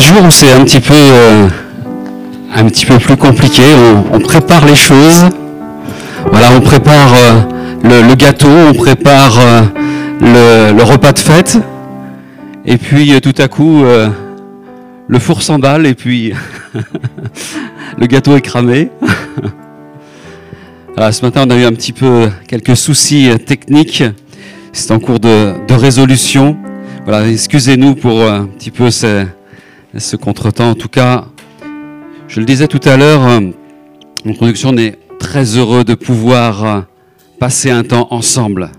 des jours où c'est un petit peu euh, un petit peu plus compliqué. On, prépare les choses. Voilà, on prépare euh, le, gâteau, on prépare euh, le, repas de fête. Et puis tout à coup, le four s'emballe et puis le gâteau est cramé. ce matin, on a eu un petit peu quelques soucis techniques. C'est en cours de, de résolution. Voilà, excusez-nous pour un petit peu ces, ce contretemps. En tout cas, je le disais tout à l'heure, euh, en conduction, on est très heureux de pouvoir euh, passer un temps ensemble.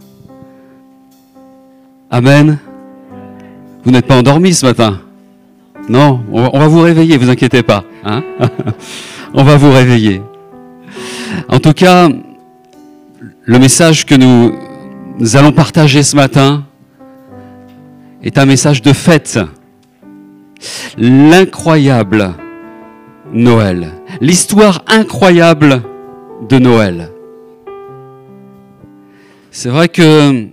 Amen. Vous n'êtes pas endormi ce matin? Non, on va vous réveiller, vous inquiétez pas. Hein? On va vous réveiller. En tout cas, le message que nous, nous allons partager ce matin est un message de fête l'incroyable Noël, l'histoire incroyable de Noël. C'est vrai que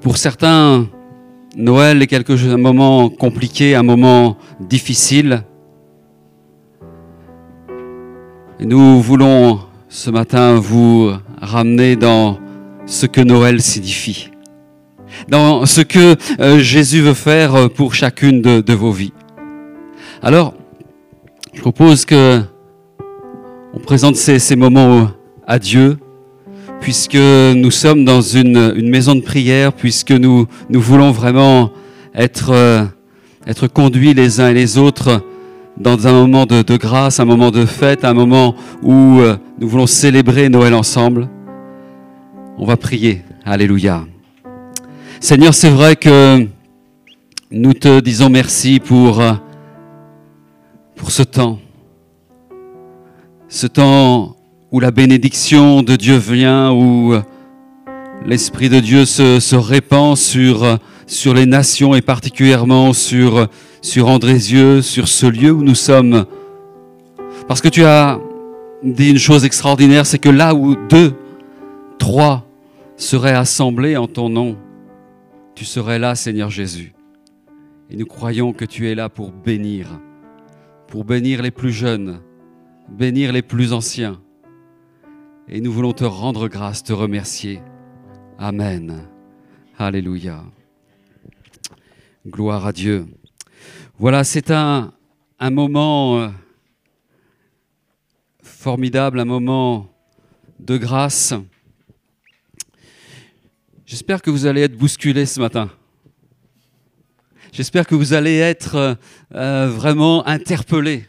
pour certains, Noël est quelque chose, un moment compliqué, un moment difficile. nous voulons ce matin vous ramener dans ce que Noël signifie dans ce que euh, Jésus veut faire euh, pour chacune de, vos vies. Alors, je propose que on présente ces, moments à Dieu, puisque nous sommes dans une, maison de prière, puisque nous, voulons vraiment être, euh, être conduits les uns et les autres dans un moment de, grâce, un moment de fête, un moment où nous voulons célébrer Noël ensemble. On va prier. Alléluia. Seigneur, c'est vrai que nous te disons merci pour, euh, pour ce temps. Ce temps où la bénédiction de Dieu vient, où l'Esprit de Dieu se, répand sur, sur les nations et particulièrement sur, sur Andrézieux, sur ce lieu où nous sommes. Parce que tu as dit une chose extraordinaire, c'est que là où deux, trois seraient assemblés en ton nom, tu serais là, Seigneur Jésus. Et nous croyons que tu es là pour bénir, pour bénir les plus jeunes, bénir les plus anciens. Et nous voulons te rendre grâce, te remercier. Amen. Alléluia. Gloire à Dieu. Voilà, c'est un, un moment euh, formidable, un moment de grâce. J'espère que vous allez être bousculés ce matin. J'espère que vous allez être euh, euh, vraiment interpellés.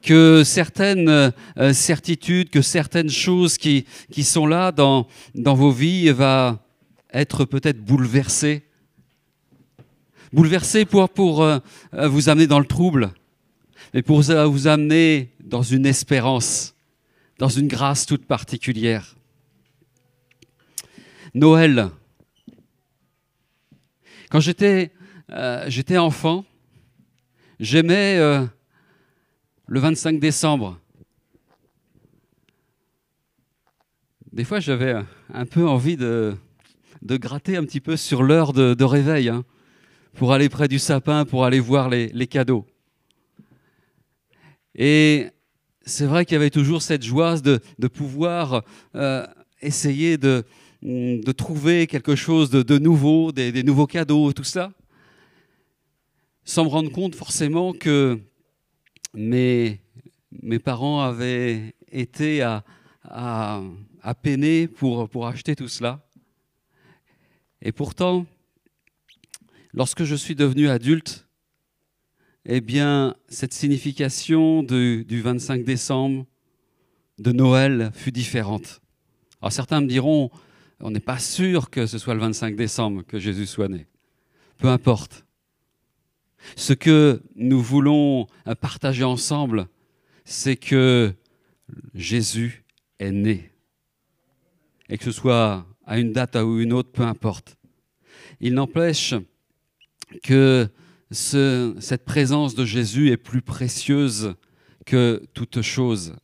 Que certaines euh, certitudes, que certaines choses qui, qui sont là dans, dans vos vies vont être peut-être bouleversées. Bouleversées pour, pour vous amener dans le trouble, mais pour vous amener dans une espérance, dans une grâce toute particulière. Noël. Quand j'étais euh, enfant, j'aimais euh, le 25 décembre. Des fois, j'avais un peu envie de, gratter un petit peu sur l'heure de, réveil, hein, pour aller près du sapin, pour aller voir les, cadeaux. Et c'est vrai qu'il y avait toujours cette joie de, pouvoir euh, essayer de, de trouver quelque chose de, nouveau, des, nouveaux cadeaux, tout ça, sans me rendre compte forcément que mes, mes parents avaient été à, à, peiner pour, pour acheter tout cela. Et pourtant, lorsque je suis devenu adulte, eh bien, cette signification du, du 25 décembre, de Noël, fut différente. Alors certains me diront, on n'est pas sûr que ce soit le 25 décembre que Jésus soit né. Peu importe. Ce que nous voulons partager ensemble, c'est que Jésus est né. Et que ce soit à une date ou une autre, peu importe. Il n'empêche que cette présence de Jésus est plus précieuse que toute chose.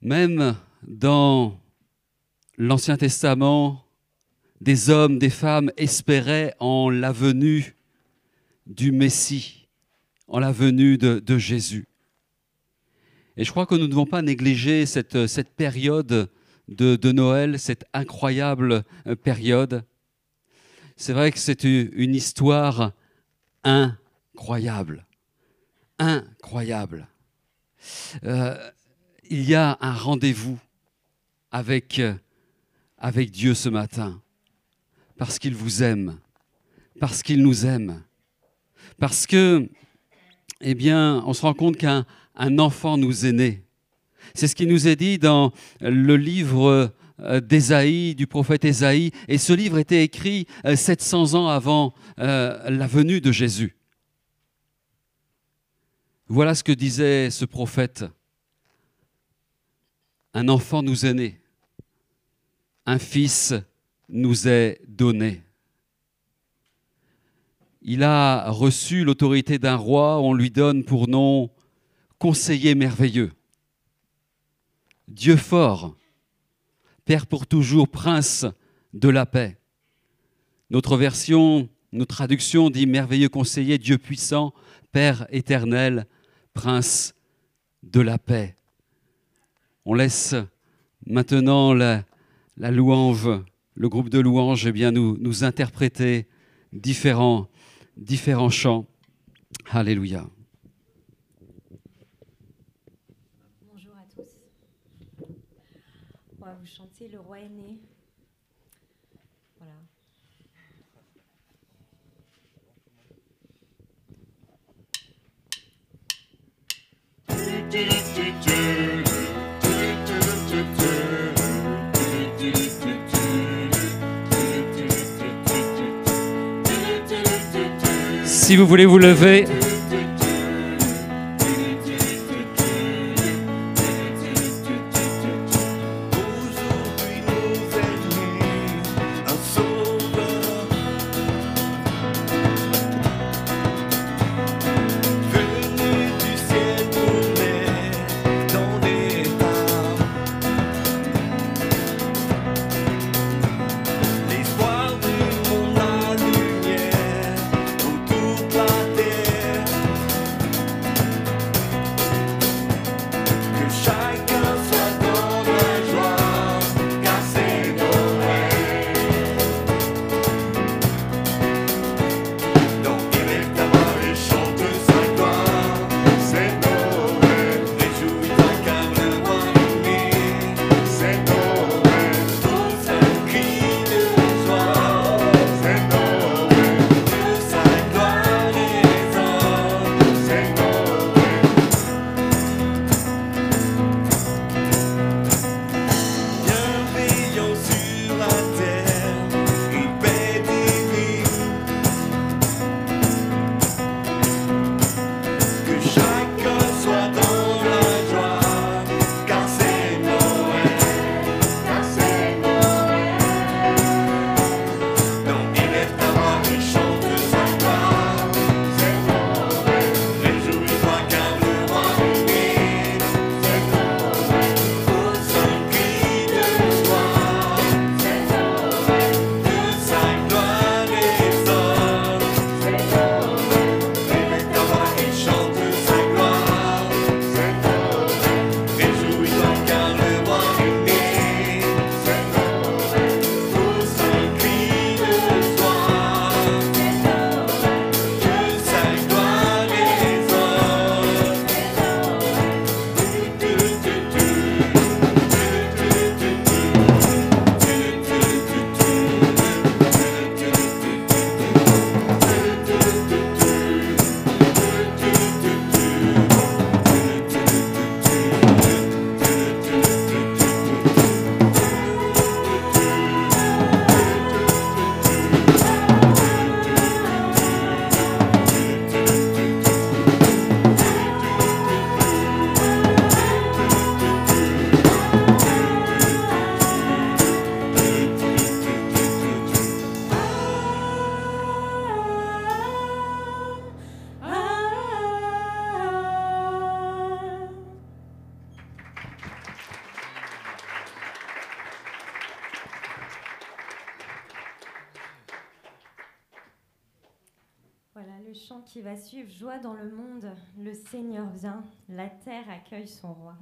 Même dans l'Ancien Testament, des hommes, des femmes espéraient en la venue du Messie, en la venue de, Jésus. Et je crois que nous ne devons pas négliger cette, cette période de, de, Noël, cette incroyable euh, période. C'est vrai que c'est une histoire incroyable. Incroyable. Euh, il y a un rendez-vous avec, avec Dieu ce matin, parce qu'il vous aime, parce qu'il nous aime, parce que, eh bien, on se rend compte qu'un un enfant nous est né. C'est ce qui nous est dit dans le livre euh, d'Ésaïe, du prophète Ésaïe, et ce livre était écrit 700 euh, ans avant euh, la venue de Jésus. Voilà ce que disait ce prophète. Un enfant nous est né, un fils nous est donné. Il a reçu l'autorité d'un roi, on lui donne pour nom conseiller merveilleux, Dieu fort, Père pour toujours, Prince de la paix. Notre version, notre traduction dit merveilleux conseiller, Dieu puissant, Père éternel, Prince de la paix. On laisse maintenant la, la louange, le groupe de louanges, eh bien, nous, nous interpréter différents, différents chants. Alléluia. le roi est né. Voilà. Si vous voulez vous lever, Joie dans le monde, le Seigneur vient, la terre accueille son roi.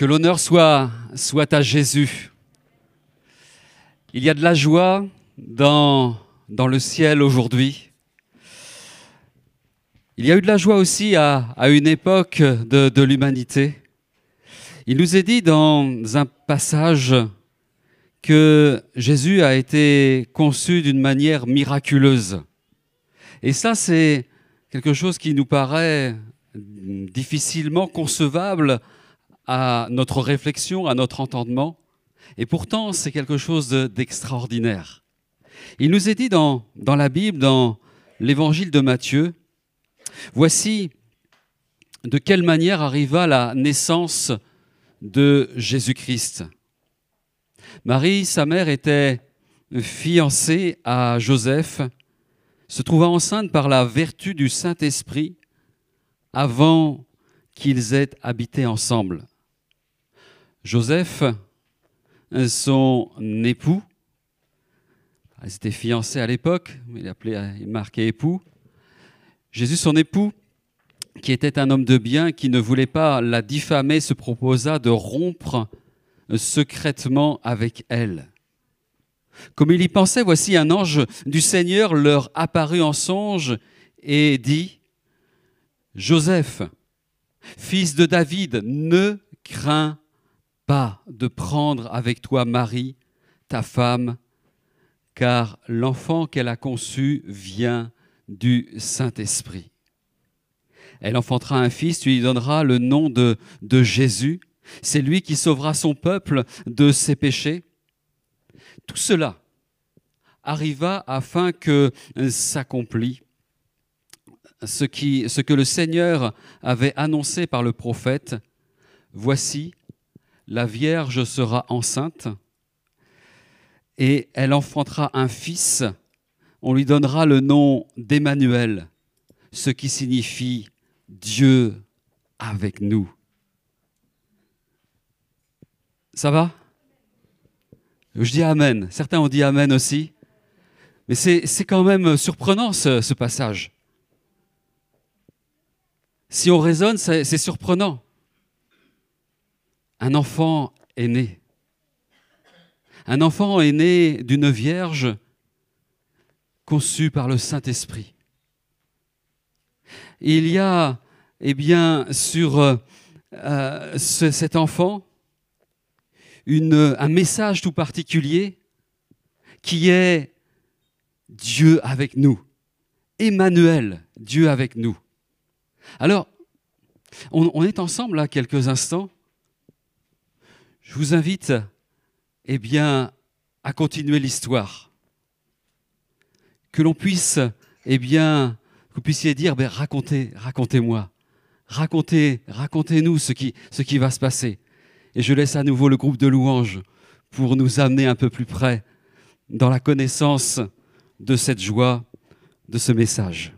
Que l'honneur soit, soit à Jésus. Il y a de la joie dans, dans le ciel aujourd'hui. Il y a eu de la joie aussi à, à une époque de, de l'humanité. Il nous est dit dans un passage que Jésus a été conçu d'une manière miraculeuse. Et ça, c'est quelque chose qui nous paraît difficilement concevable à notre réflexion, à notre entendement. Et pourtant, c'est quelque chose de- d'extraordinaire. Il nous est dit dans, dans la Bible, dans l'évangile de Matthieu, voici de quelle manière arriva la naissance de Jésus-Christ. Marie, sa mère, était fiancée à Joseph, se trouva enceinte par la vertu du Saint-Esprit avant qu'ils aient habité ensemble. Joseph, son époux, ils étaient fiancés à l'époque, il appelait, il marquait époux. Jésus, son époux, qui était un homme de bien, qui ne voulait pas la diffamer, se proposa de rompre secrètement avec elle. Comme il y pensait, voici un ange du Seigneur leur apparut en songe et dit, Joseph, fils de David, ne crains de prendre avec toi Marie, ta femme, car l'enfant qu'elle a conçu vient du Saint-Esprit. Elle enfantera un fils, tu lui donneras le nom de, de Jésus. C'est lui qui sauvera son peuple de ses péchés. Tout cela arriva afin que s'accomplit ce que le Seigneur avait annoncé par le prophète. Voici, la Vierge sera enceinte et elle enfantera un fils. On lui donnera le nom d'Emmanuel, ce qui signifie Dieu avec nous. Ça va? Je dis Amen. Certains ont dit Amen aussi. Mais c'est quand même surprenant ce, passage. Si on raisonne, c'est surprenant. Un enfant est né. Un enfant est né d'une vierge conçue par le Saint-Esprit. Il y a, eh bien, sur euh, euh, ce- cet enfant un message tout particulier qui est Dieu avec nous. Emmanuel, Dieu avec nous. Alors, on est ensemble là quelques instants. Je vous invite, eh bien, à continuer l'histoire. Que l'on puisse, eh bien, que vous puissiez dire, ben, racontez, racontez-moi, racontez, racontez-nous ce qui, ce qui va se passer. Et je laisse à nouveau le groupe de louanges pour nous amener un peu plus près dans la connaissance de cette joie, de ce message.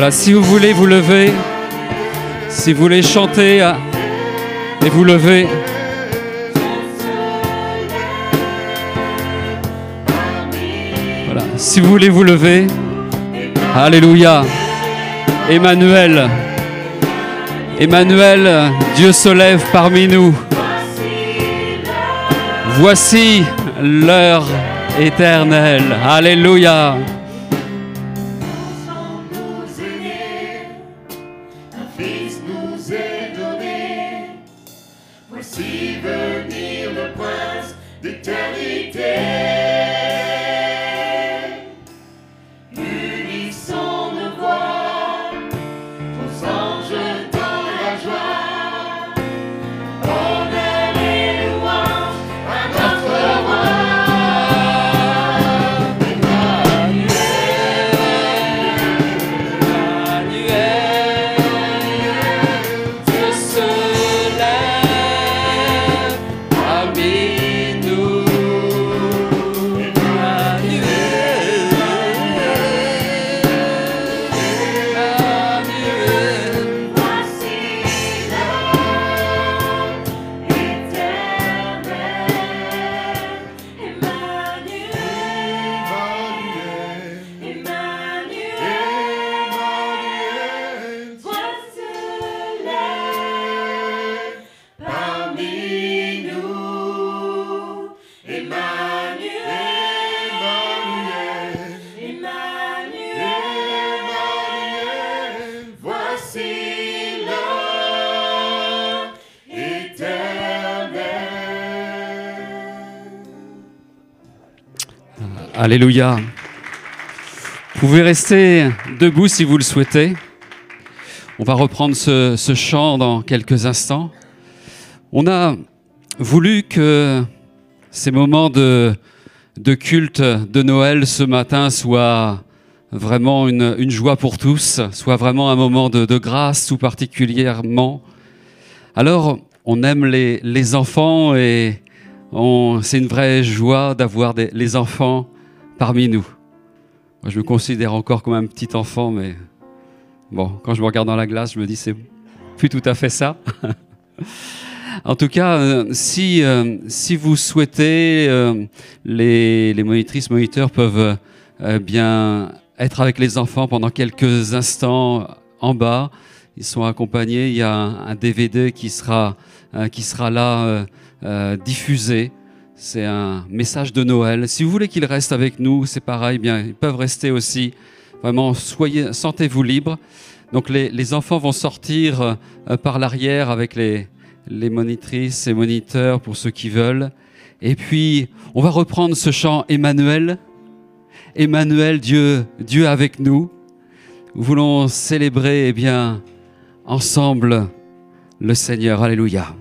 Voilà, si vous voulez vous lever, si vous voulez chanter euh, et vous lever, voilà, si vous voulez vous lever, Alléluia, Emmanuel, Emmanuel, Dieu se lève parmi nous. Voici l'heure éternelle. Alléluia. Vous pouvez rester debout si vous le souhaitez. On va reprendre ce, chant dans quelques instants. On a voulu que ces moments de, culte de Noël ce matin soient vraiment une, joie pour tous, soient vraiment un moment de, grâce tout particulièrement. Alors, on aime les, enfants et c'est une vraie joie d'avoir les enfants parmi nous. Moi, je me considère encore comme un petit enfant, mais bon, quand je me regarde dans la glace, je me dis c'est plus tout à fait ça. en tout cas, euh, si, euh, si vous souhaitez, euh, les, les monitrices, moniteurs peuvent bien être avec les enfants pendant quelques instants en bas. Ils sont accompagnés. Il y a un, DVD qui sera, qui sera là diffusé. C'est un message de Noël. Si vous voulez qu'ils restent avec nous, c'est pareil, eh bien, ils peuvent rester aussi. Vraiment, soyez, sentez-vous libre. Donc les, les, enfants vont sortir euh, par l'arrière avec les, les monitrices et moniteurs pour ceux qui veulent. Et puis, on va reprendre ce chant Emmanuel. Emmanuel, Dieu, Dieu avec nous. Nous voulons célébrer, eh bien, ensemble le Seigneur. Alléluia.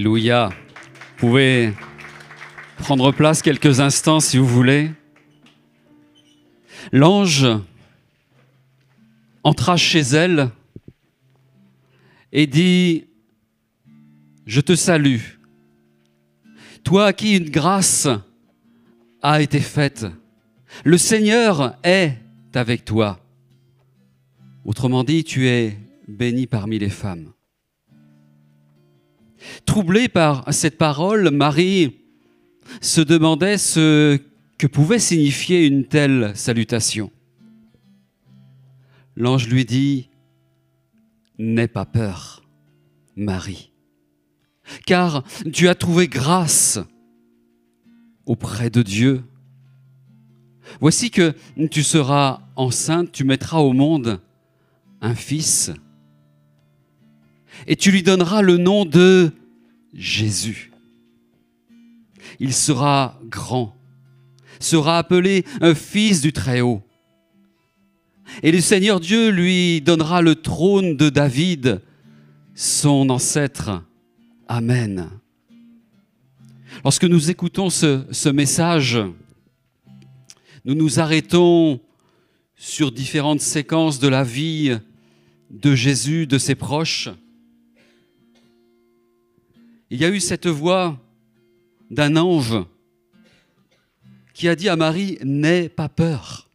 Alléluia. Vous pouvez prendre place quelques instants si vous voulez. L'ange entra chez elle et dit, je te salue, toi à qui une grâce a été faite. Le Seigneur est avec toi. Autrement dit, tu es béni parmi les femmes. Troublée par cette parole, Marie se demandait ce que pouvait signifier une telle salutation. L'ange lui dit, N'aie pas peur, Marie, car tu as trouvé grâce auprès de Dieu. Voici que tu seras enceinte, tu mettras au monde un fils et tu lui donneras le nom de Jésus. Il sera grand, sera appelé un fils du Très-Haut. Et le Seigneur Dieu lui donnera le trône de David, son ancêtre. Amen. Lorsque nous écoutons ce, message, nous nous arrêtons sur différentes séquences de la vie de Jésus, de ses proches. Il y a eu cette voix d'un ange qui a dit à Marie, N'aie pas peur.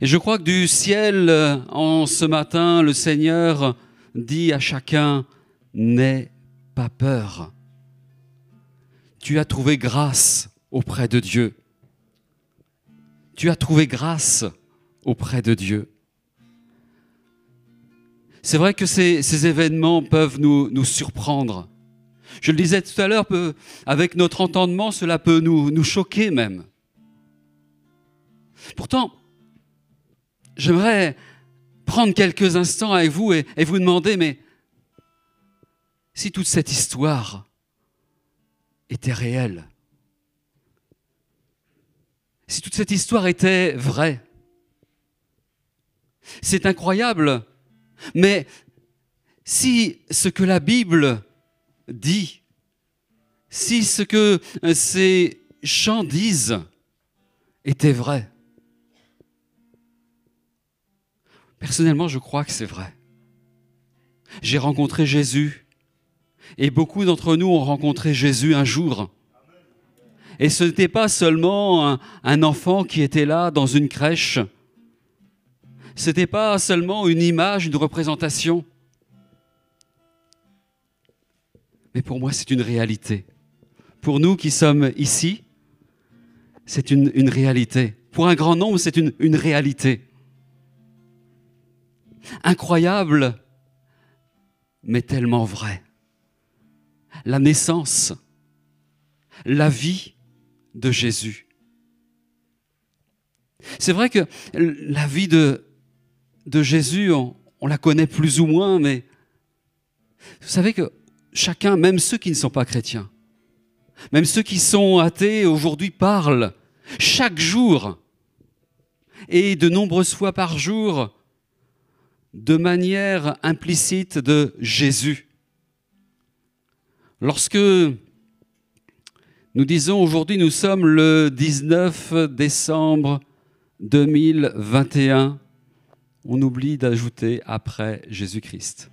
Et je crois que du ciel, en ce matin, le Seigneur dit à chacun, N'aie pas peur. Tu as trouvé grâce auprès de Dieu. Tu as trouvé grâce auprès de Dieu. C'est vrai que ces, événements peuvent nous, surprendre. Je le disais tout à l'heure, avec notre entendement, cela peut nous, choquer même. Pourtant, j'aimerais prendre quelques instants avec vous et vous demander, mais si toute cette histoire était réelle, si toute cette histoire était vraie, c'est incroyable, mais si ce que la Bible dit, si ce que ces chants disent était vrai, personnellement je crois que c'est vrai. J'ai rencontré Jésus et beaucoup d'entre nous ont rencontré Jésus un jour. Et ce n'était pas seulement un, un, enfant qui était là dans une crèche. Ce n'était pas seulement une image, une représentation. Mais pour moi, c'est une réalité. Pour nous qui sommes ici, c'est une, une, réalité. Pour un grand nombre, c'est une, une réalité. Incroyable, mais tellement vrai. La naissance, la vie, de Jésus. C'est vrai que la vie de, de Jésus, on, la connaît plus ou moins, mais vous savez que chacun, même ceux qui ne sont pas chrétiens, même ceux qui sont athées aujourd'hui parlent chaque jour et de nombreuses fois par jour de manière implicite de Jésus. Lorsque nous disons aujourd'hui, nous sommes le 19 décembre 2021. On oublie d'ajouter après Jésus-Christ.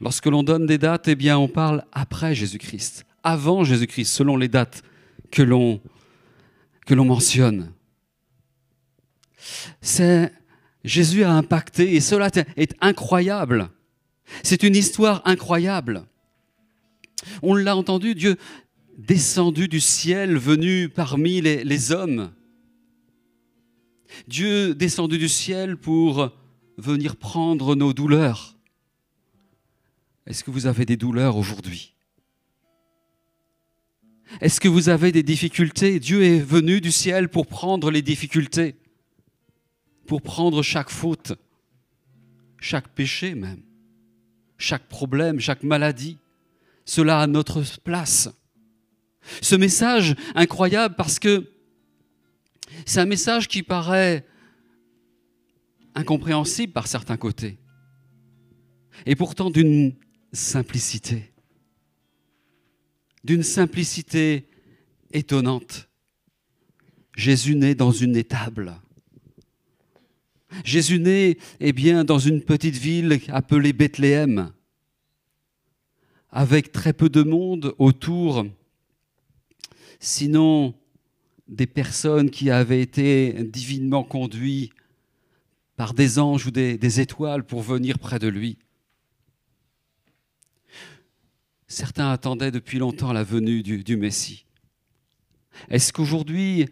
Lorsque l'on donne des dates, eh bien, on parle après Jésus-Christ, avant Jésus-Christ, selon les dates que l'on que l'on mentionne. C'est Jésus a impacté et cela est incroyable. C'est une histoire incroyable. On l'a entendu, Dieu descendu du ciel, venu parmi les, les, hommes. Dieu descendu du ciel pour venir prendre nos douleurs. Est-ce que vous avez des douleurs aujourd'hui? Est-ce que vous avez des difficultés? Dieu est venu du ciel pour prendre les difficultés, pour prendre chaque faute, chaque péché même, chaque problème, chaque maladie cela à notre place. Ce message incroyable parce que c'est un message qui paraît incompréhensible par certains côtés et pourtant d'une simplicité, d'une simplicité étonnante. Jésus naît dans une étable. Jésus naît eh bien, dans une petite ville appelée Bethléem avec très peu de monde autour, sinon des personnes qui avaient été divinement conduites par des anges ou des, étoiles pour venir près de lui. Certains attendaient depuis longtemps la venue du, Messie. Est-ce qu'aujourd'hui,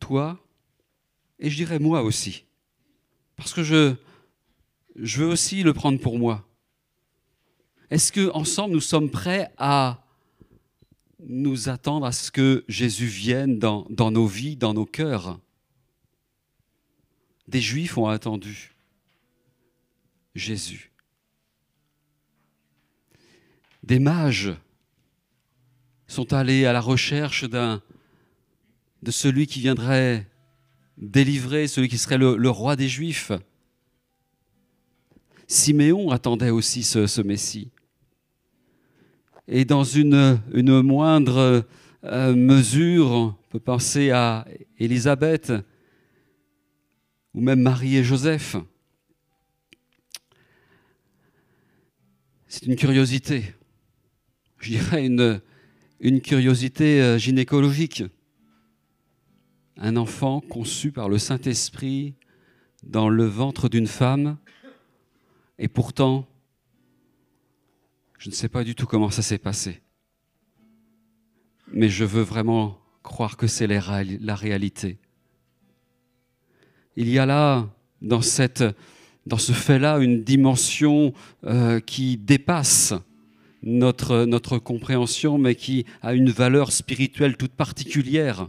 toi, Et je dirais moi aussi. Parce que je, veux aussi le prendre pour moi. Est-ce que ensemble nous sommes prêts à nous attendre à ce que Jésus vienne dans, nos vies, dans nos cœurs Des Juifs ont attendu Jésus. Des mages sont allés à la recherche de celui qui viendrait délivrer, celui qui serait le, roi des Juifs. Siméon attendait aussi ce Messie. Et dans une, moindre euh, mesure, on peut penser à Élisabeth ou même Marie et Joseph. C'est une curiosité, je dirais une, une curiosité euh, gynécologique. Un enfant conçu par le Saint-Esprit dans le ventre d'une femme, et pourtant, je ne sais pas du tout comment ça s'est passé. Mais je veux vraiment croire que c'est la, réali- la réalité. Il y a là, dans, ce fait-là, une dimension euh, qui dépasse notre, compréhension, mais qui a une valeur spirituelle toute particulière.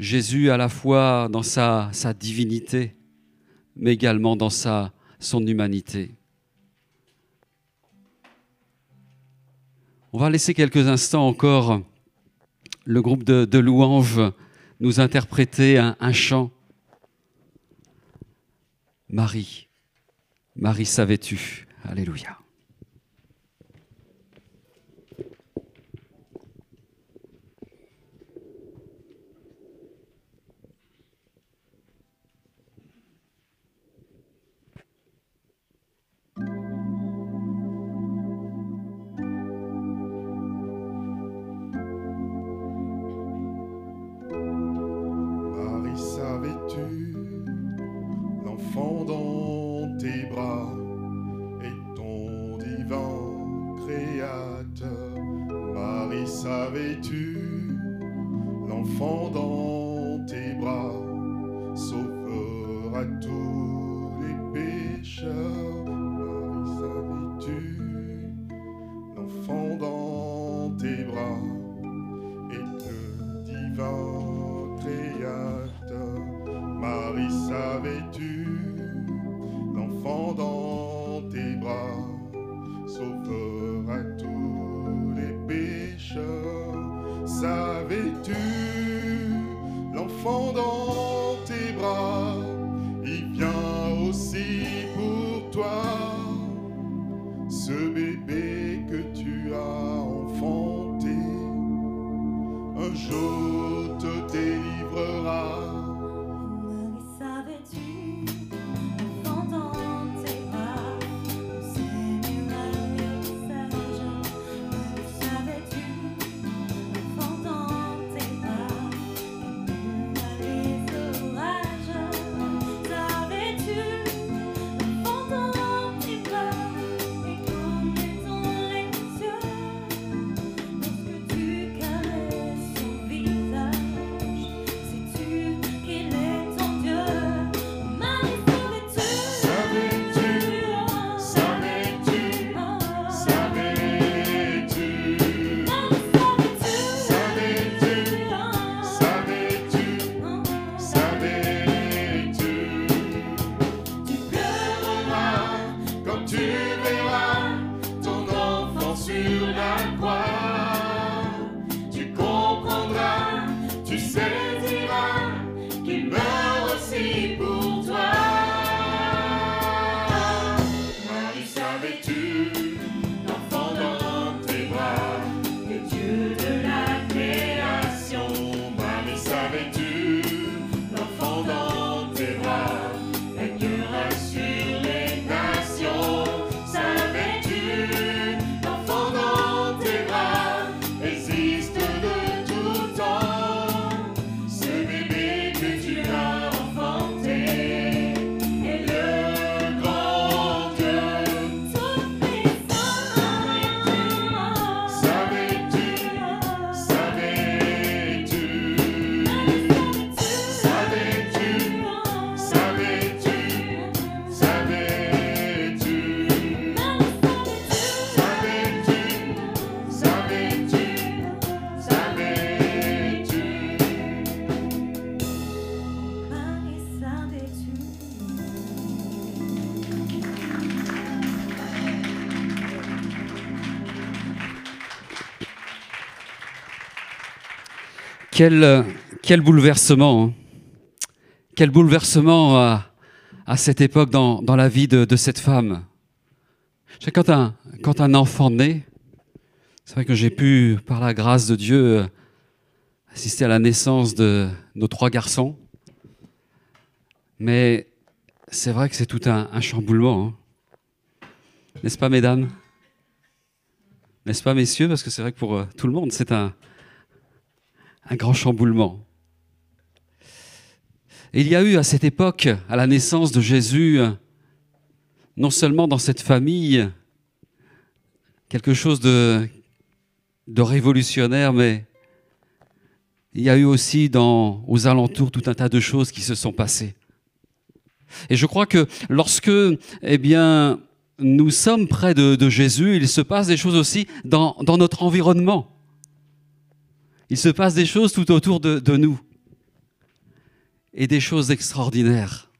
Jésus, à la fois dans sa, sa divinité, mais également dans sa, son humanité. On va laisser quelques instants encore le groupe de, louanges nous interpréter un, un chant. Marie, Marie savais-tu? Alléluia. L'enfant dans tes bras et ton divin créateur. Marie, savais-tu? L'enfant dans tes bras sauvera tous les pécheurs. Marie, savais-tu? L'enfant dans tes bras et le divin Quel, euh, quel bouleversement. hein. Quel bouleversement à, à cette époque dans, dans la vie de, de cette femme. Quand un enfant naît, c'est vrai que j'ai pu, par la grâce de Dieu, euh, assister à la naissance de nos trois garçons. Mais c'est vrai que c'est tout un, un chamboulement. hein. N'est-ce pas, mesdames? N'est-ce pas, messieurs? Parce que c'est vrai que pour euh, tout le monde, c'est un, un grand chamboulement. Il y a eu à cette époque, à la naissance de Jésus, non seulement dans cette famille, quelque chose de, révolutionnaire, mais il y a eu aussi dans, aux alentours tout un tas de choses qui se sont passées. Et je crois que lorsque, eh bien, nous sommes près de, Jésus, il se passe des choses aussi dans notre environnement. Il se passe des choses tout autour de, nous. Et des choses extraordinaires.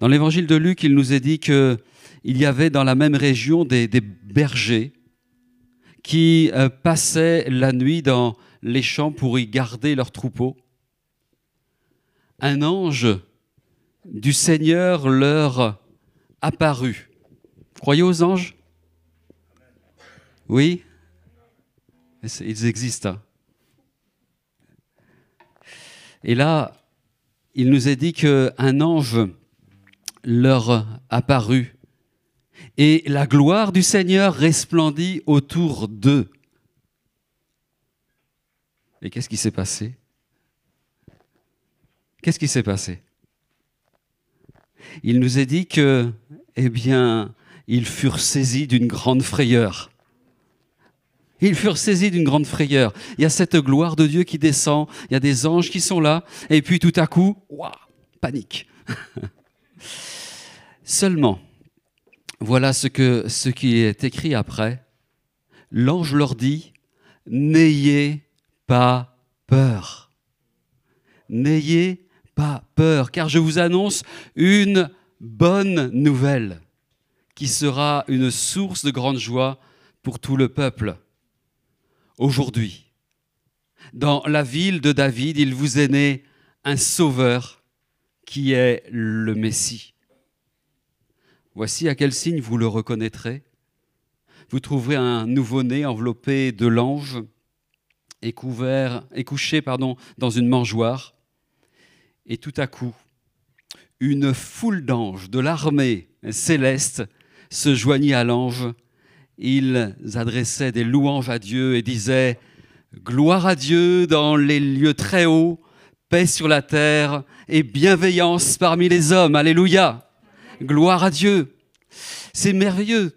Dans l'évangile de Luc, il nous est dit que il y avait dans la même région des, bergers qui euh, passaient la nuit dans les champs pour y garder leurs troupeaux. Un ange du Seigneur leur apparut. Croyez aux anges? Oui? Ils existent. hein. Et là, il nous est dit qu'un ange leur apparut et la gloire du Seigneur resplendit autour d'eux. Et qu'est-ce qui s'est passé? Qu'est-ce qui s'est passé? Il nous est dit que, eh bien, ils furent saisis d'une grande frayeur. Ils furent saisis d'une grande frayeur. Il y a cette gloire de Dieu qui descend, il y a des anges qui sont là, et puis tout à coup, ouah, panique. Seulement, voilà ce, que, ce qui est écrit après. L'ange leur dit, n'ayez pas peur. N'ayez pas peur, car je vous annonce une bonne nouvelle qui sera une source de grande joie pour tout le peuple. Aujourd'hui, dans la ville de David, il vous est né un sauveur qui est le Messie. Voici à quel signe vous le reconnaîtrez. Vous trouverez un nouveau-né enveloppé de l'ange et, couvert, et couché dans une mangeoire. Et tout à coup, une foule d'anges de l'armée céleste se joignit à l'ange. Ils adressaient des louanges à Dieu et disaient Gloire à Dieu dans les lieux très hauts, paix sur la terre et bienveillance parmi les hommes. Alléluia. Gloire à Dieu. C'est merveilleux.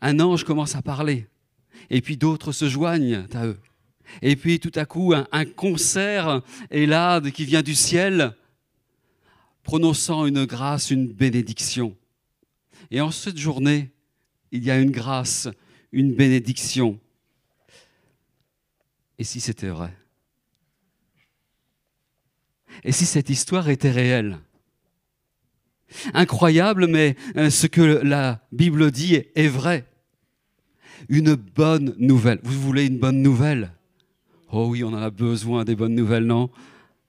Un ange commence à parler. Et puis d'autres se joignent à eux. Et puis tout à coup, un, concert est là qui vient du ciel, prononçant une grâce, une bénédiction. Et en cette journée, il y a une grâce, une bénédiction. Et si c'était vrai? Et si cette histoire était réelle? Incroyable, mais euh, ce que la Bible dit est- vrai. Une bonne nouvelle. Vous voulez une bonne nouvelle? Oh oui, on en a besoin des bonnes nouvelles, non?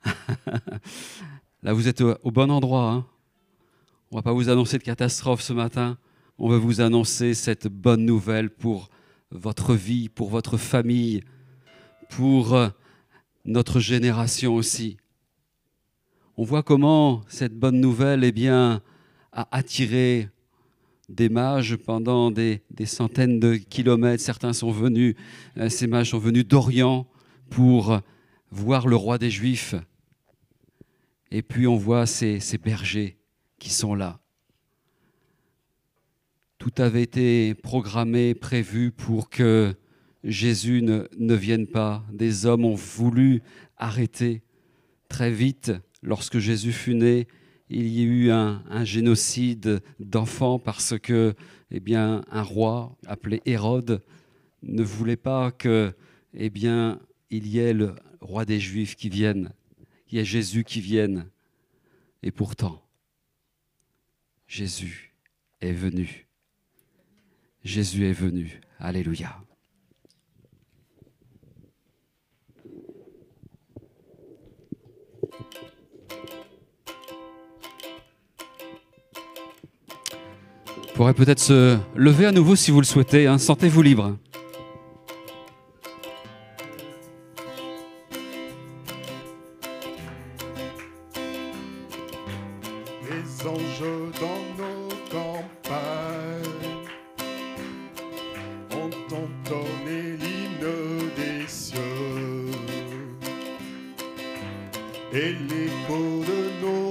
Là, vous êtes au, au bon endroit. Hein on ne va pas vous annoncer de catastrophe ce matin. On veut vous annoncer cette bonne nouvelle pour votre vie, pour votre famille, pour euh, notre génération aussi. On voit comment cette bonne nouvelle eh bien, a attiré des mages pendant des, centaines de kilomètres. Certains sont venus, euh, ces mages sont venus d'Orient pour voir le roi des Juifs. Et puis on voit ces bergers qui sont là. Tout avait été programmé, prévu pour que Jésus ne, ne vienne pas. Des hommes ont voulu arrêter très vite. Lorsque Jésus fut né, il y a eu un, génocide d'enfants parce que, eh bien, un roi appelé Hérode ne voulait pas que, eh bien, il y ait le roi des Juifs qui vienne, il y ait Jésus qui vienne. Et pourtant, Jésus est venu. Jésus est venu. Alléluia. Vous pourrez peut-être se lever à nouveau si vous le souhaitez. Hein. Sentez-vous libre. et les peaux de nos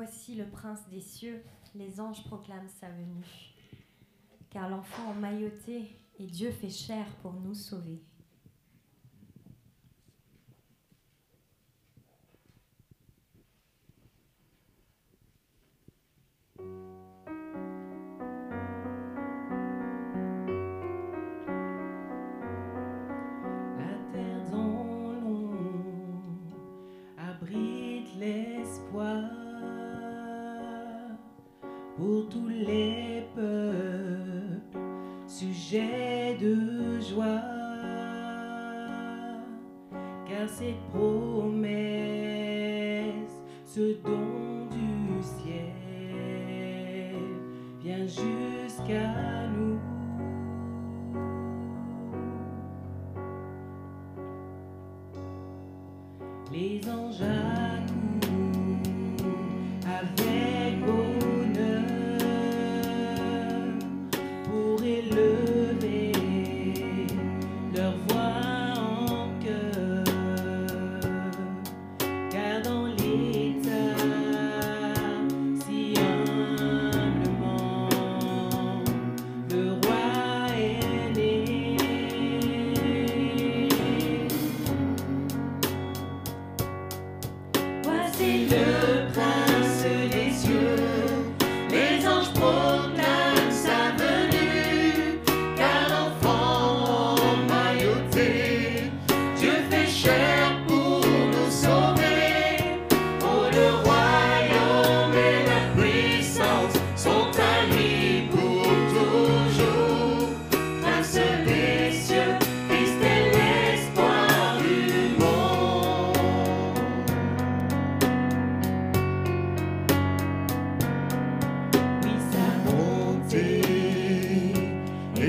Voici le prince des cieux, les anges proclament sa venue. Car l'enfant en mailloté et Dieu fait chair pour nous sauver.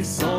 So.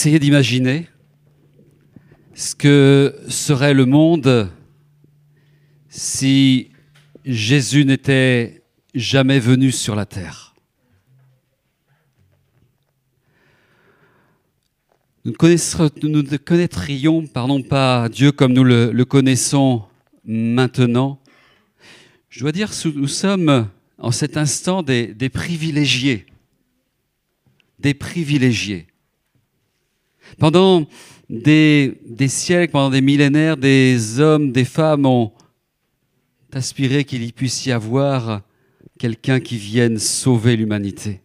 Essayez d'imaginer ce que serait le monde si Jésus n'était jamais venu sur la terre. Nous ne, connaîtrions pardon, pas Dieu comme nous le, connaissons maintenant. Je dois dire, nous sommes en cet instant des privilégiés. Des privilégiés. Pendant des, siècles, pendant des millénaires, des hommes, des femmes ont aspiré qu'il y puisse y avoir quelqu'un qui vienne sauver l'humanité.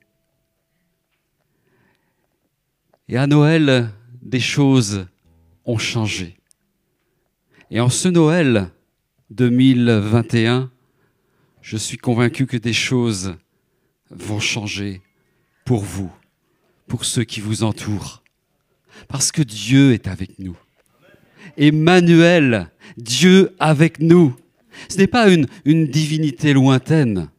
Et à Noël, des choses ont changé. Et en ce Noël 2021, je suis convaincu que des choses vont changer pour vous, pour ceux qui vous entourent. Parce que Dieu est avec nous. Emmanuel, Dieu avec nous. Ce n'est pas une, divinité lointaine.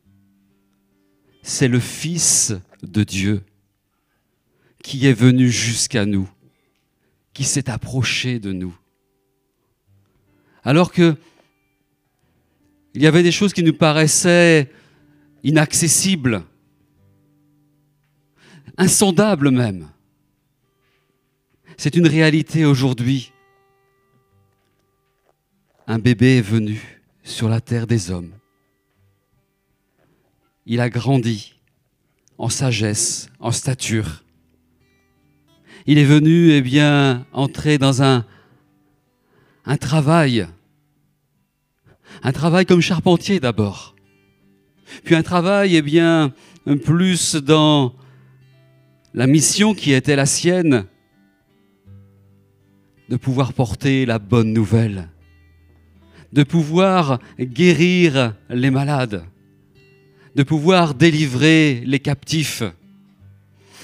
C'est le Fils de Dieu qui est venu jusqu'à nous, qui s'est approché de nous. Alors que il y avait des choses qui nous paraissaient inaccessibles, insondables même. C'est une réalité aujourd'hui. Un bébé est venu sur la terre des hommes. Il a grandi en sagesse, en stature. Il est venu, eh bien, entrer dans un, un travail. Un travail comme charpentier d'abord. Puis un travail, eh bien, plus dans la mission qui était la sienne de pouvoir porter la bonne nouvelle, de pouvoir guérir les malades, de pouvoir délivrer les captifs,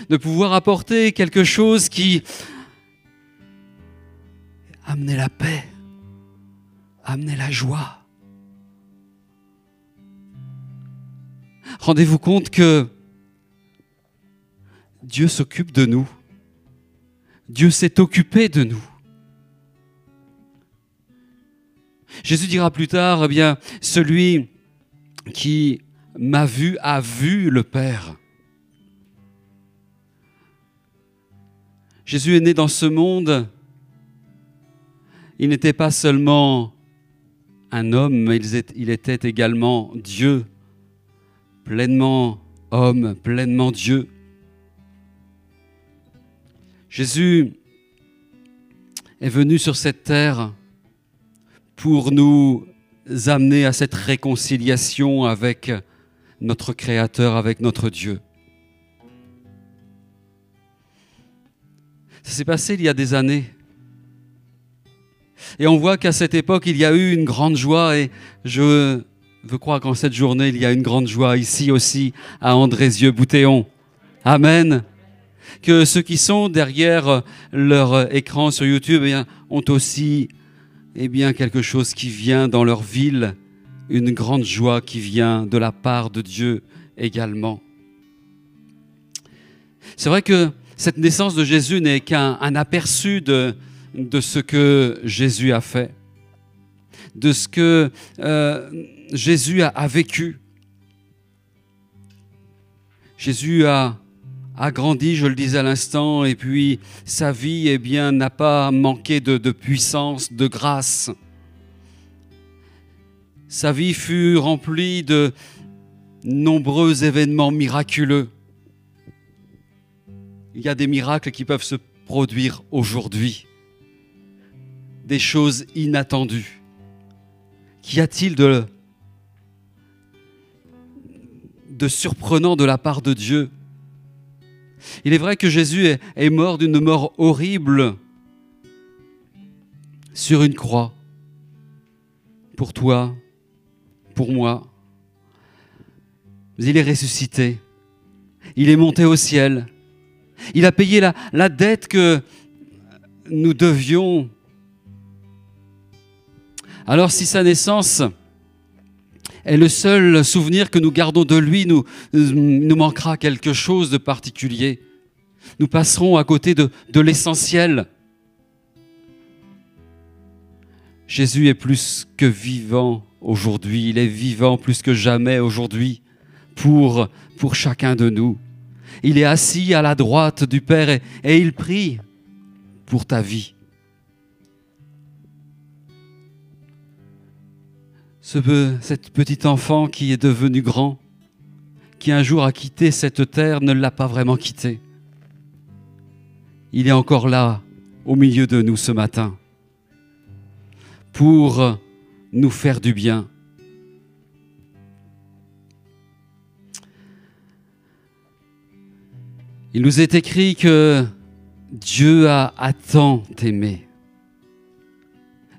de pouvoir apporter quelque chose qui amenait la paix, amenait la joie. Rendez-vous compte que Dieu s'occupe de nous. Dieu s'est occupé de nous. Jésus dira plus tard, eh bien, celui qui m'a vu a vu le Père. Jésus est né dans ce monde. Il n'était pas seulement un homme, mais il était également Dieu, pleinement homme, pleinement Dieu. Jésus est venu sur cette terre pour nous amener à cette réconciliation avec notre Créateur, avec notre Dieu. Ça s'est passé il y a des années. Et on voit qu'à cette époque, il y a eu une grande joie et je veux croire qu'en cette journée, il y a une grande joie ici aussi à Andrézieux-Boutéon. Amen. Que ceux qui sont derrière leur écran sur YouTube eh ont aussi eh bien, quelque chose qui vient dans leur ville, une grande joie qui vient de la part de Dieu également. C'est vrai que cette naissance de Jésus n'est qu'un un aperçu de, de ce que Jésus a fait, de ce que euh, Jésus a, a vécu. Jésus a, a grandi, je le disais à l'instant, et puis sa vie eh n'a pas manqué de, puissance, de grâce. Sa vie fut remplie de nombreux événements miraculeux. Il y a des miracles qui peuvent se produire aujourd'hui, des choses inattendues. Qu'y a-t-il de surprenant de la part de Dieu? Il est vrai que Jésus est, mort d'une mort horrible sur une croix, pour toi, pour moi. Mais il est ressuscité, il est monté au ciel, il a payé la, la dette que nous devions. Alors si sa naissance est le seul souvenir que nous gardons de lui, nous, nous manquera quelque chose de particulier. Nous passerons à côté de, de l'essentiel. Jésus est plus que vivant aujourd'hui, il est vivant plus que jamais aujourd'hui pour, pour chacun de nous. Il est assis à la droite du Père et, et il prie pour ta vie. Ce, cette petit enfant qui est devenu grand, qui un jour a quitté cette terre, ne l'a pas vraiment quitté. Il est encore là, au milieu de nous ce matin, pour nous faire du bien. Il nous est écrit que Dieu a tant aimé.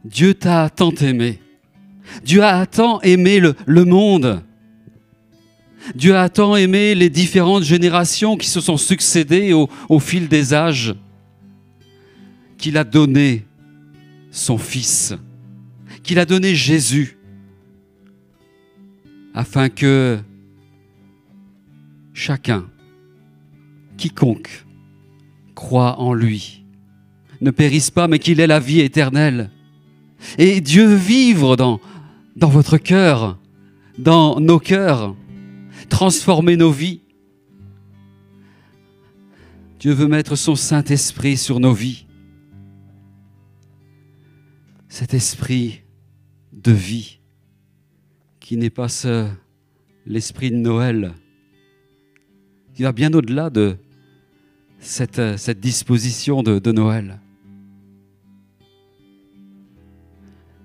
Dieu t'a tant aimé. Dieu a tant aimé le, monde. Dieu a tant aimé les différentes générations qui se sont succédées au, fil des âges qu'il a donné son Fils, qu'il a donné Jésus, afin que chacun, quiconque croit en lui, ne périsse pas, mais qu'il ait la vie éternelle. Et Dieu vivre dans, dans votre cœur, dans nos cœurs, transformer nos vies. Dieu veut mettre son Saint-Esprit sur nos vies. Cet esprit de vie qui n'est pas l'esprit de Noël, qui va bien au-delà de cette, disposition de Noël.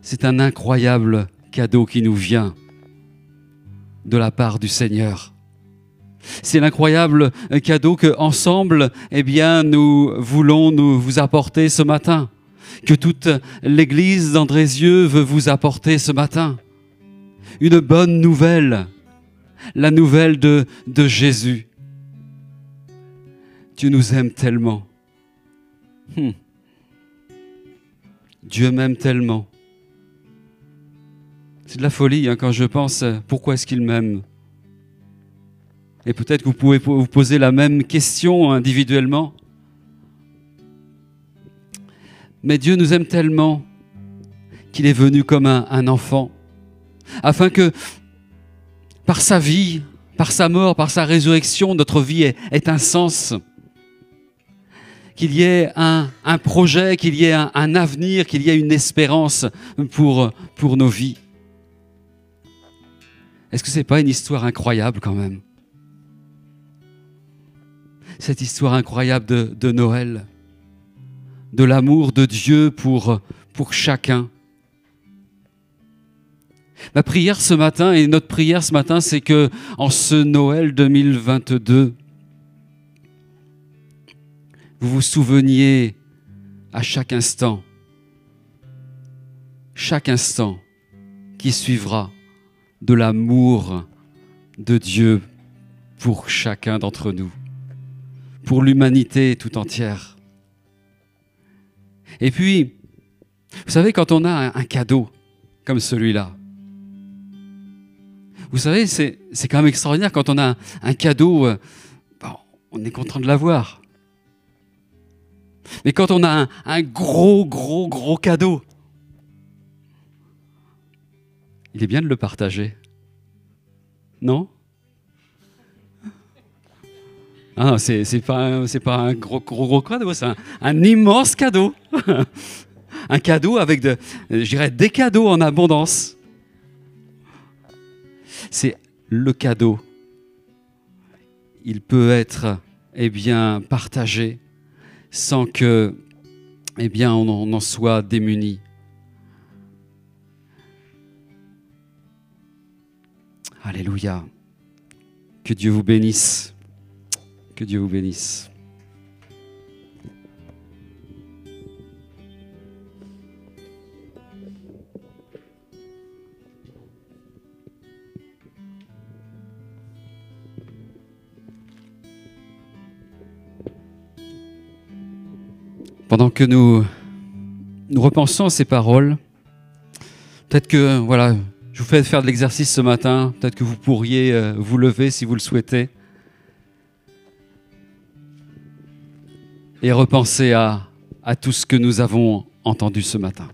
C'est un incroyable cadeau qui nous vient de la part du Seigneur. C'est l'incroyable cadeau que ensemble, eh bien, nous voulons nous vous apporter ce matin. que toute l'Église d'Andrézieux veut vous apporter ce matin. Une bonne nouvelle, la nouvelle de, Jésus. Dieu nous aime tellement. Hmm. Dieu m'aime tellement. C'est de la folie hein, quand je pense euh, pourquoi est-ce qu'il m'aime. Et peut-être que vous pouvez po- vous poser la même question individuellement. Mais Dieu nous aime tellement qu'il est venu comme un, un enfant, afin que par sa vie, par sa mort, par sa résurrection, notre vie ait, ait un sens, qu'il y ait un, un projet, qu'il y ait un, un avenir, qu'il y ait une espérance pour, pour nos vies. Est-ce que c'est pas une histoire incroyable quand même? Cette histoire incroyable de, de Noël, de l'amour de Dieu pour, pour chacun. Ma prière ce matin et notre prière ce matin, c'est que en ce Noël 2022, vous vous souveniez à chaque instant, chaque instant qui suivra de l'amour de Dieu pour chacun d'entre nous, pour l'humanité tout entière. Et puis, vous savez, quand on a un, cadeau comme celui-là, vous savez, c'est quand même extraordinaire quand on a un, cadeau, euh, on est content de l'avoir. Mais quand on a un gros, gros, gros cadeau, il est bien de le partager. Non? Ah non, c'est c'est pas, pas un gros, gros, cadeau, c'est un, immense cadeau. un cadeau avec, de, je dirais, des cadeaux en abondance. C'est le cadeau. Il peut être, eh bien, partagé sans que, eh bien, on en- on en soit démuni. Alléluia. Que Dieu vous bénisse. Que Dieu vous bénisse. Pendant que nous, nous repensons ces paroles, peut-être que, voilà, je vous fais faire de l'exercice ce matin. Peut-être que vous pourriez euh, vous lever si vous le souhaitez. Et repenser à, à tout ce que nous avons entendu ce matin.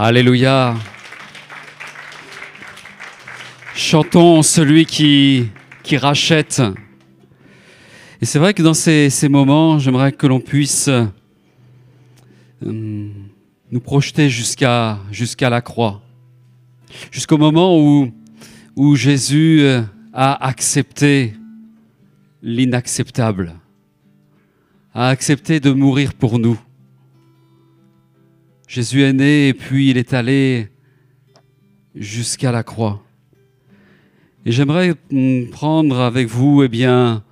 Alléluia. Chantons celui qui, qui rachète. Et c'est vrai que dans ces, ces moments, j'aimerais que l'on puisse euh, nous projeter jusqu'à jusqu'à la croix. Jusqu'au moment où, où Jésus euh, a accepté l'inacceptable, a accepté de mourir pour nous. Jésus est né et puis il est allé jusqu'à la croix. Et j'aimerais prendre avec vous, eh bien,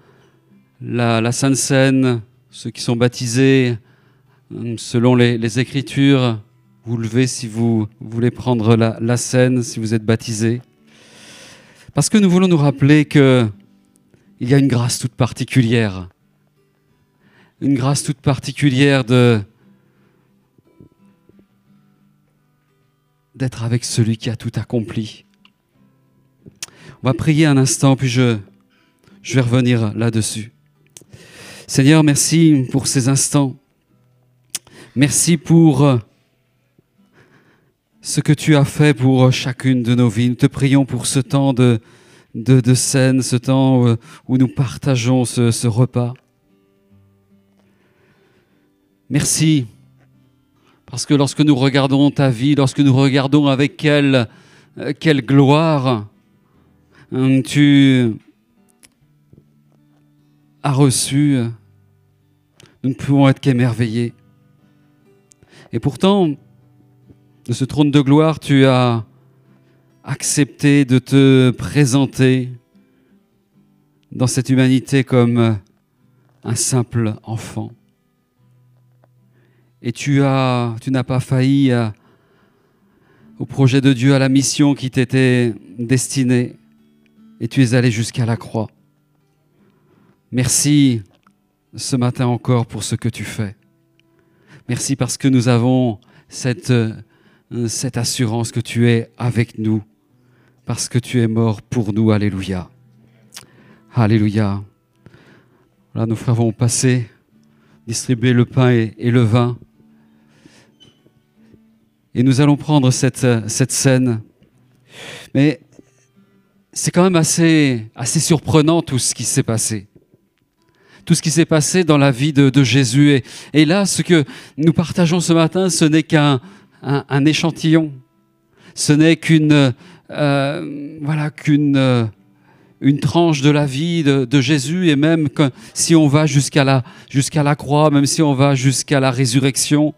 la, la Sainte Seine, ceux qui sont baptisés mm, selon les, les Écritures. Vous levez si vous voulez prendre la, la scène, si vous êtes baptisé. Parce que nous voulons nous rappeler que il y a une grâce toute particulière. Une grâce toute particulière de, d'être avec celui qui a tout accompli. On va prier un instant, puis je, vais revenir là-dessus. Seigneur, merci pour ces instants. Merci pour euh, ce que tu as fait pour chacune de nos vies. Nous te prions pour ce temps de scène, ce temps euh, où nous partageons ce, ce repas. Merci parce que lorsque nous regardons ta vie, lorsque nous regardons avec quelle, euh, quelle gloire hum, tu as reçu, nous ne pouvons être qu'émerveillés. Et pourtant, de ce trône de gloire, tu as accepté de te présenter dans cette humanité comme euh, un simple enfant. Et tu as, tu n'as pas failli à- au projet de Dieu, à la mission qui t'était destinée, et tu es allé jusqu'à la croix. Merci ce matin encore pour ce que tu fais. Merci parce que nous avons cette, euh, assurance que tu es avec nous, parce que tu es mort pour nous. Alléluia. Alléluia. Voilà, nos frères vont passer, distribuer le pain et le vin. Et nous allons prendre cette, euh, cette scène. Mais c'est quand même assez, assez surprenant tout ce qui s'est passé. Tout ce qui s'est passé dans la vie de, Jésus. Et, là, ce que nous partageons ce matin, ce n'est qu'un un, échantillon. Ce n'est qu'une euh, voilà qu'une euh, une tranche de la vie de, Jésus. Et même si on va jusqu'à la jusqu'à la croix, même si on va jusqu'à la résurrection,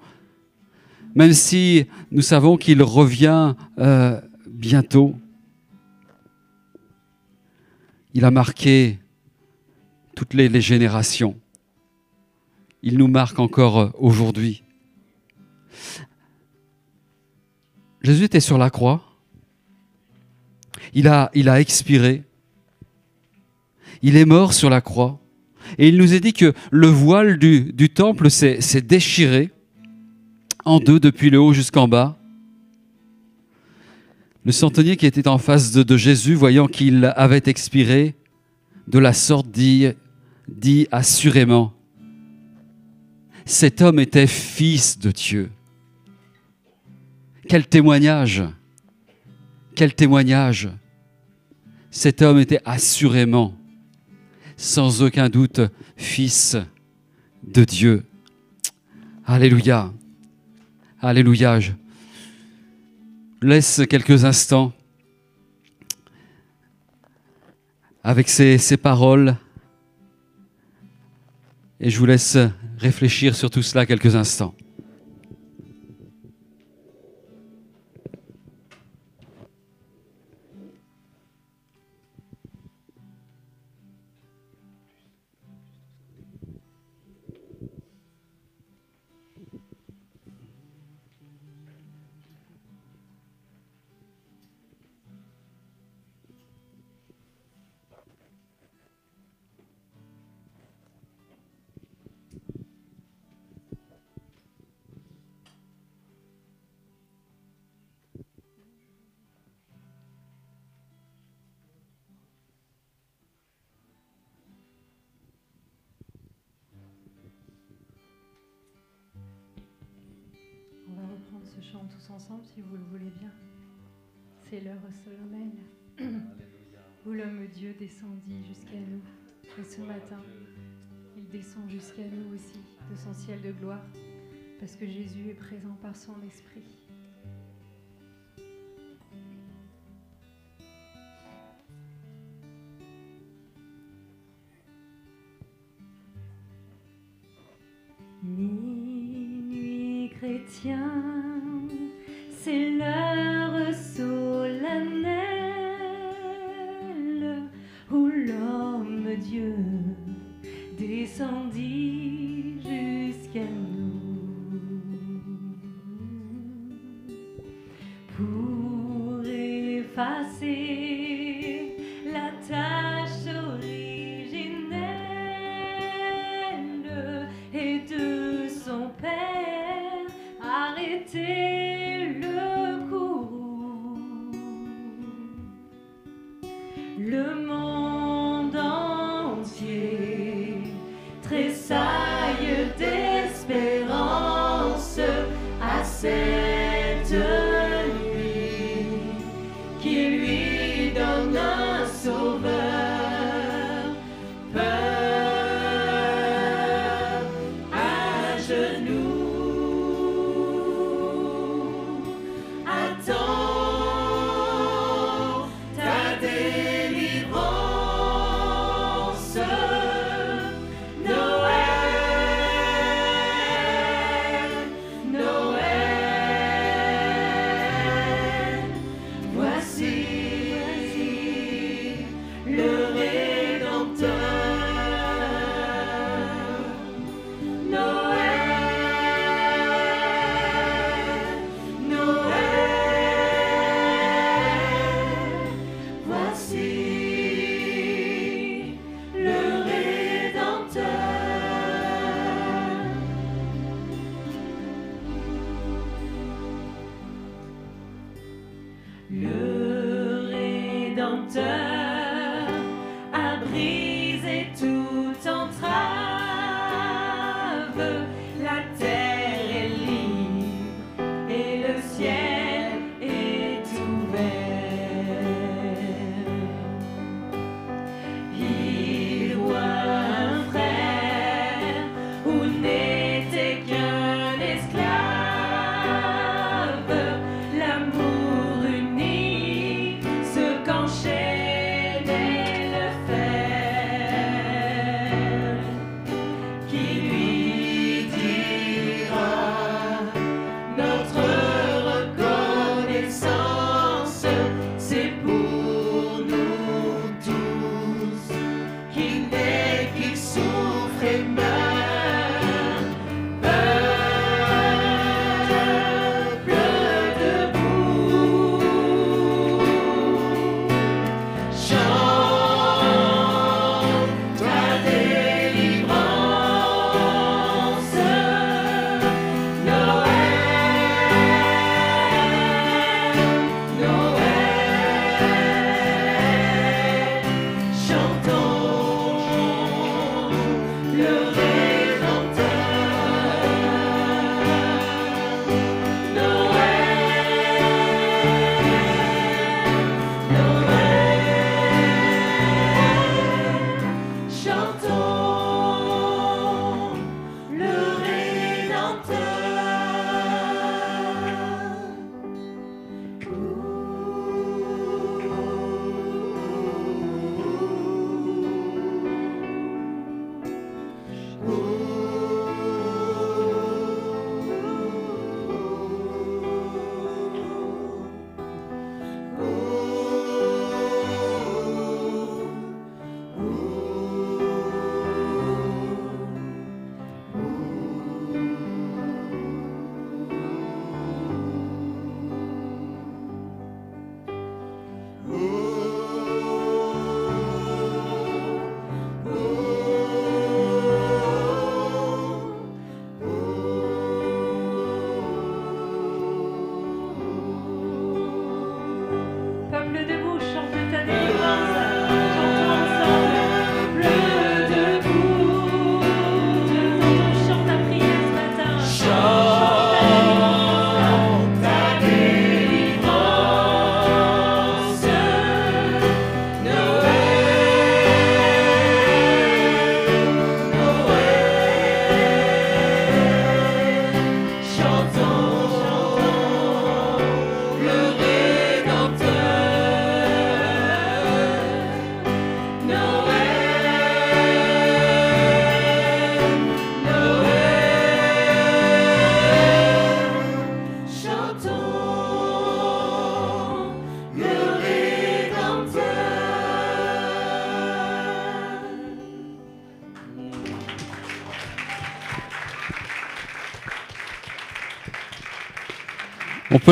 même si nous savons qu'il revient euh, bientôt, il a marqué toutes les, générations. Il nous marque encore euh, aujourd'hui. Jésus était sur la croix. Il a, il a expiré. Il est mort sur la croix. Et il nous est dit que le voile du, temple s'est déchiré en deux depuis le haut jusqu'en bas. Le centenier qui était en face de, Jésus, voyant qu'il avait expiré, de la sorte dit, dit assurément, cet homme était fils de Dieu. Quel témoignage Quel témoignage Cet homme était assurément, sans aucun doute, fils de Dieu. Alléluia. Alléluia. Je laisse quelques instants avec ces, ces paroles et je vous laisse réfléchir sur tout cela quelques instants. Dieu descendit jusqu'à nous. Et ce matin, il descend jusqu'à nous aussi de son ciel de gloire parce que Jésus est présent par son esprit. Minuit chrétien, c'est l'heure solennelle l'homme Dieu descendit jusqu'à nous. Pour effacer la tâche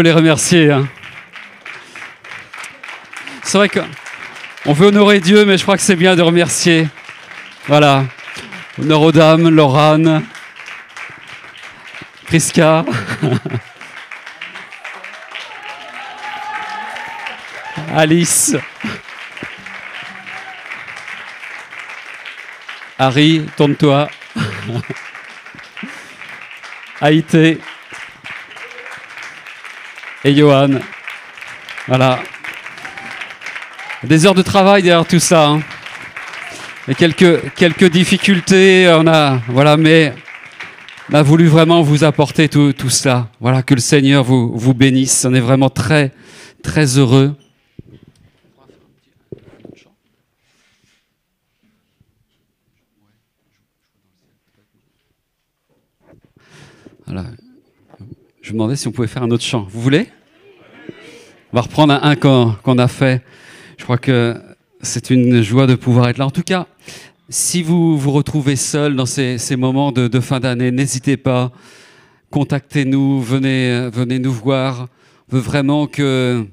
les remercier. hein. C'est vrai qu'on veut honorer Dieu, mais je crois que c'est bien de remercier. Voilà. Honneur aux dames, Priska. Alice. Harry, tourne-toi. Haïté et Johan. Voilà. Des heures de travail derrière tout ça. hein. Et quelques, quelques difficultés, on a, voilà, mais on a voulu vraiment vous apporter tout, tout cela. Voilà, que le Seigneur vous, vous bénisse. On est vraiment très, très heureux. Voilà. Je me demandais si on pouvait faire un autre chant. Vous voulez? On va reprendre un, qu'on a fait. Je crois que c'est une joie de pouvoir être là. En tout cas, si vous vous retrouvez seul dans ces, moments de, fin d'année, n'hésitez pas. Contactez-nous, venez, venez nous voir. On veut vraiment que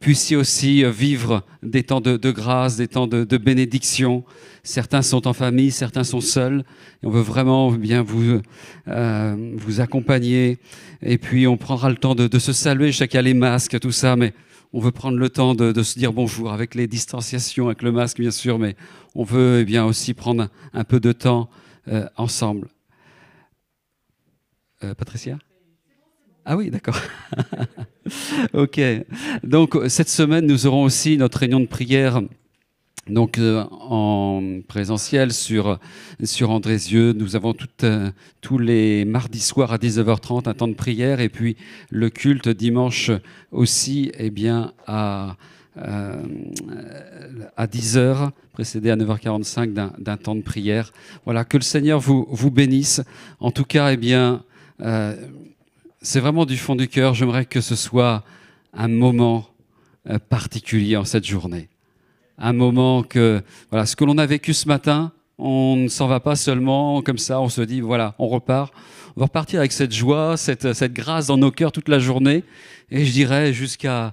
puissiez aussi euh, vivre des temps de, grâce, des temps de, bénédiction. Certains sont en famille, certains sont seuls. On veut vraiment bien vous, euh, vous accompagner. Et puis on prendra le temps de, se saluer. A les masques, tout ça, mais on veut prendre le temps de, se dire bonjour avec les distanciations, avec le masque bien sûr, mais on veut eh bien aussi prendre un peu de temps euh, ensemble. Patricia? Ah oui, d'accord. ok. Donc cette semaine, nous aurons aussi notre réunion de prière. Donc euh, en présentiel sur sur Andrézieux, nous avons euh, tous les mardis soirs à 19h30 un temps de prière et puis le culte dimanche aussi eh bien à euh, à 10h, précédé à 9h45 d'un temps de prière. Voilà, que le Seigneur vous, bénisse. En tout cas, eh bien, euh, c'est vraiment du fond du cœur. J'aimerais que ce soit un moment euh, particulier en cette journée. Un moment que, voilà, ce que l'on a vécu ce matin, on ne s'en va pas seulement comme ça, on se dit, voilà, on repart. On va repartir avec cette joie, cette, cette grâce dans nos cœurs toute la journée, et je dirais jusqu'à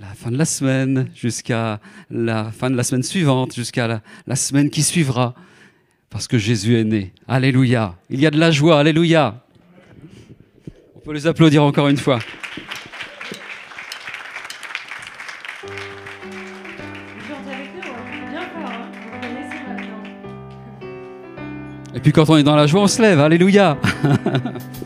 la fin de la semaine, jusqu'à la fin de la semaine suivante, jusqu'à la, la semaine qui suivra, parce que Jésus est né. Alléluia. Il y a de la joie, alléluia. Peut les applaudir encore une fois. Et puis quand on est dans la joie, on se lève. Alléluia.